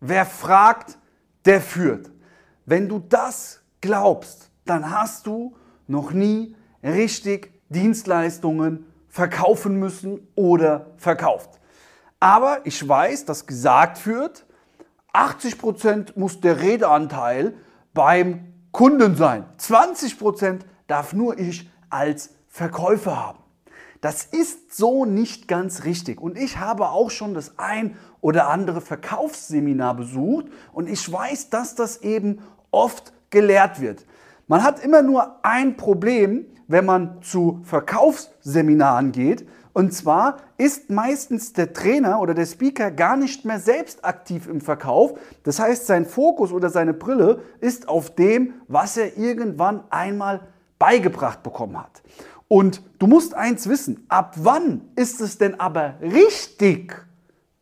wer fragt, der führt. Wenn du das glaubst, dann hast du noch nie richtig Dienstleistungen verkaufen müssen oder verkauft. Aber ich weiß, dass gesagt wird, 80% muss der Redeanteil beim Kunden sein. 20% darf nur ich als Verkäufer haben. Das ist so nicht ganz richtig. Und ich habe auch schon das ein oder andere Verkaufsseminar besucht und ich weiß, dass das eben oft gelehrt wird. Man hat immer nur ein Problem, wenn man zu Verkaufsseminaren geht. Und zwar ist meistens der Trainer oder der Speaker gar nicht mehr selbst aktiv im Verkauf. Das heißt, sein Fokus oder seine Brille ist auf dem, was er irgendwann einmal beigebracht bekommen hat. Und du musst eins wissen, ab wann ist es denn aber richtig,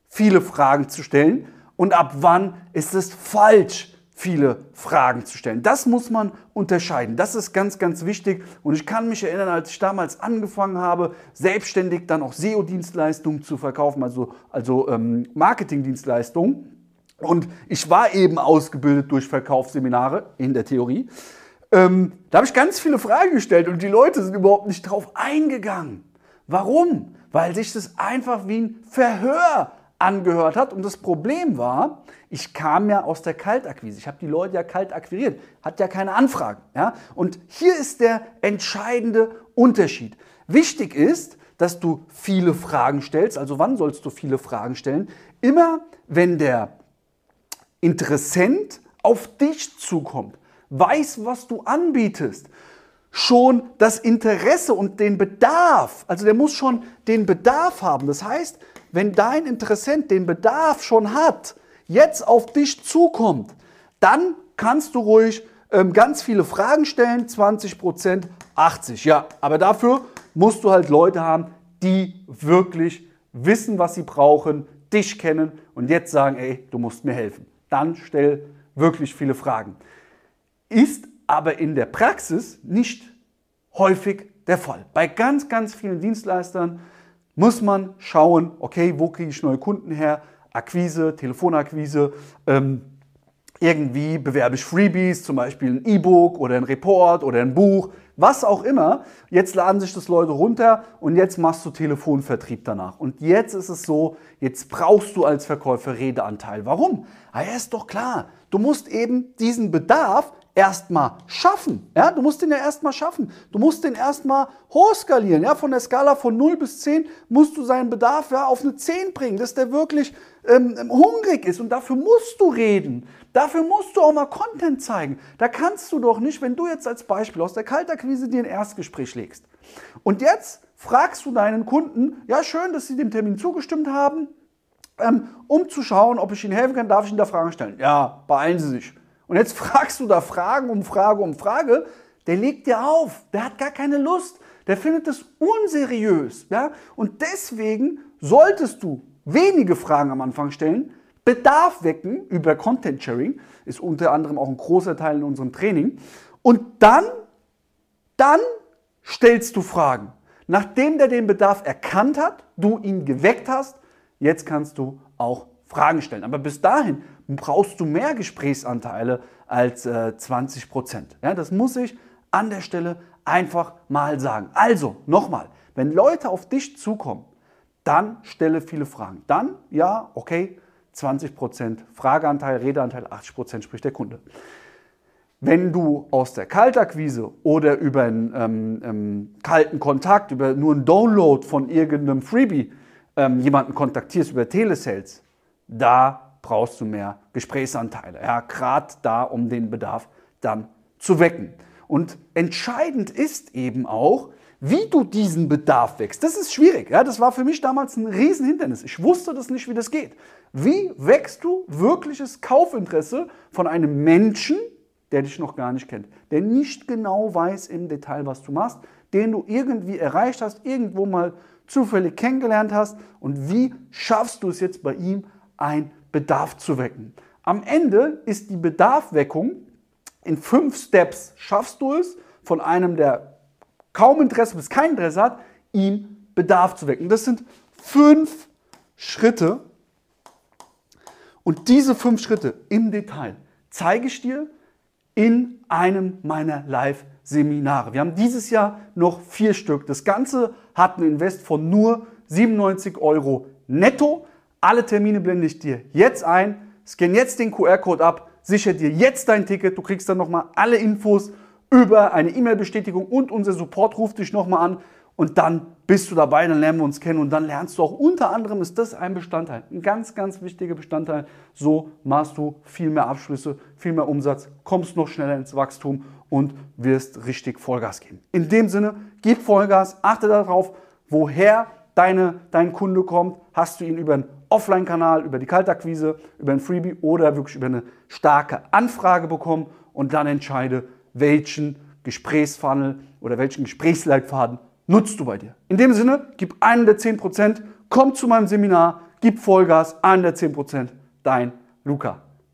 viele Fragen zu stellen und ab wann ist es falsch, viele Fragen zu stellen. Das muss man unterscheiden. Das ist ganz, ganz wichtig. Und ich kann mich erinnern, als ich damals angefangen habe, selbstständig dann auch SEO-Dienstleistungen zu verkaufen, also, also ähm, Marketing-Dienstleistungen. Und ich war eben ausgebildet durch Verkaufsseminare in der Theorie. Ähm, da habe ich ganz viele Fragen gestellt und die Leute sind überhaupt nicht drauf eingegangen. Warum? Weil sich das einfach wie ein Verhör angehört hat. Und das Problem war, ich kam ja aus der Kaltakquise. Ich habe die Leute ja kalt akquiriert, hat ja keine Anfragen. Ja? Und hier ist der entscheidende Unterschied. Wichtig ist, dass du viele Fragen stellst. Also wann sollst du viele Fragen stellen? Immer wenn der Interessent auf dich zukommt weiß, was du anbietest, schon das Interesse und den Bedarf, also der muss schon den Bedarf haben. Das heißt, wenn dein Interessent den Bedarf schon hat, jetzt auf dich zukommt, dann kannst du ruhig ähm, ganz viele Fragen stellen, 20 Prozent, 80. Ja, aber dafür musst du halt Leute haben, die wirklich wissen, was sie brauchen, dich kennen und jetzt sagen, ey, du musst mir helfen. Dann stell wirklich viele Fragen ist aber in der Praxis nicht häufig der Fall. Bei ganz, ganz vielen Dienstleistern muss man schauen, okay, wo kriege ich neue Kunden her? Akquise, Telefonakquise, ähm, irgendwie bewerbe ich Freebies, zum Beispiel ein E-Book oder ein Report oder ein Buch, was auch immer. Jetzt laden sich das Leute runter und jetzt machst du Telefonvertrieb danach. Und jetzt ist es so, jetzt brauchst du als Verkäufer Redeanteil. Warum? Ah, ja, ist doch klar. Du musst eben diesen Bedarf erstmal schaffen. Ja, du musst den ja erstmal schaffen. Du musst den erstmal hochskalieren. Ja, von der Skala von 0 bis 10 musst du seinen Bedarf ja auf eine 10 bringen, dass der wirklich ähm, hungrig ist. Und dafür musst du reden. Dafür musst du auch mal Content zeigen. Da kannst du doch nicht, wenn du jetzt als Beispiel aus der Kaltakquise dir ein Erstgespräch legst. Und jetzt fragst du deinen Kunden, ja schön, dass sie dem Termin zugestimmt haben, ähm, um zu schauen, ob ich ihnen helfen kann, darf ich ihnen da Fragen stellen. Ja, beeilen Sie sich. Und jetzt fragst du da Fragen um Frage um Frage, der legt dir auf, der hat gar keine Lust, der findet es unseriös. Ja? Und deswegen solltest du wenige Fragen am Anfang stellen, Bedarf wecken über Content Sharing, ist unter anderem auch ein großer Teil in unserem Training. Und dann, dann stellst du Fragen. Nachdem der den Bedarf erkannt hat, du ihn geweckt hast, jetzt kannst du auch Fragen stellen. Aber bis dahin brauchst du mehr Gesprächsanteile als äh, 20 Prozent. Ja, das muss ich an der Stelle einfach mal sagen. Also, nochmal, wenn Leute auf dich zukommen, dann stelle viele Fragen. Dann, ja, okay, 20 Prozent Frageanteil, Redeanteil, 80 Prozent spricht der Kunde. Wenn du aus der Kaltakquise oder über einen ähm, ähm, kalten Kontakt, über nur einen Download von irgendeinem Freebie ähm, jemanden kontaktierst über Telesales, da brauchst du mehr Gesprächsanteile. Ja, gerade da, um den Bedarf dann zu wecken. Und entscheidend ist eben auch, wie du diesen Bedarf wächst. Das ist schwierig. Ja, das war für mich damals ein Riesenhindernis. Ich wusste das nicht, wie das geht. Wie wächst du wirkliches Kaufinteresse von einem Menschen, der dich noch gar nicht kennt, der nicht genau weiß im Detail, was du machst, den du irgendwie erreicht hast, irgendwo mal zufällig kennengelernt hast und wie schaffst du es jetzt bei ihm, ein Bedarf zu wecken. Am Ende ist die Bedarfweckung in fünf Steps. Schaffst du es, von einem, der kaum Interesse bis kein Interesse hat, ihm Bedarf zu wecken. Das sind fünf Schritte. Und diese fünf Schritte im Detail zeige ich dir in einem meiner Live-Seminare. Wir haben dieses Jahr noch vier Stück. Das Ganze hat einen Invest von nur 97 Euro netto. Alle Termine blende ich dir jetzt ein. Scan jetzt den QR-Code ab, sicher dir jetzt dein Ticket. Du kriegst dann nochmal alle Infos über eine E-Mail-Bestätigung und unser Support ruft dich nochmal an und dann bist du dabei, dann lernen wir uns kennen und dann lernst du auch unter anderem, ist das ein Bestandteil, ein ganz, ganz wichtiger Bestandteil. So machst du viel mehr Abschlüsse, viel mehr Umsatz, kommst noch schneller ins Wachstum und wirst richtig Vollgas geben. In dem Sinne, gib Vollgas, achte darauf, woher deine, dein Kunde kommt. Hast du ihn über einen Offline-Kanal, über die Kaltakquise, über ein Freebie oder wirklich über eine starke Anfrage bekommen und dann entscheide, welchen Gesprächsfunnel oder welchen Gesprächsleitfaden nutzt du bei dir. In dem Sinne, gib einen der 10%, komm zu meinem Seminar, gib Vollgas, einen der 10%, dein Luca.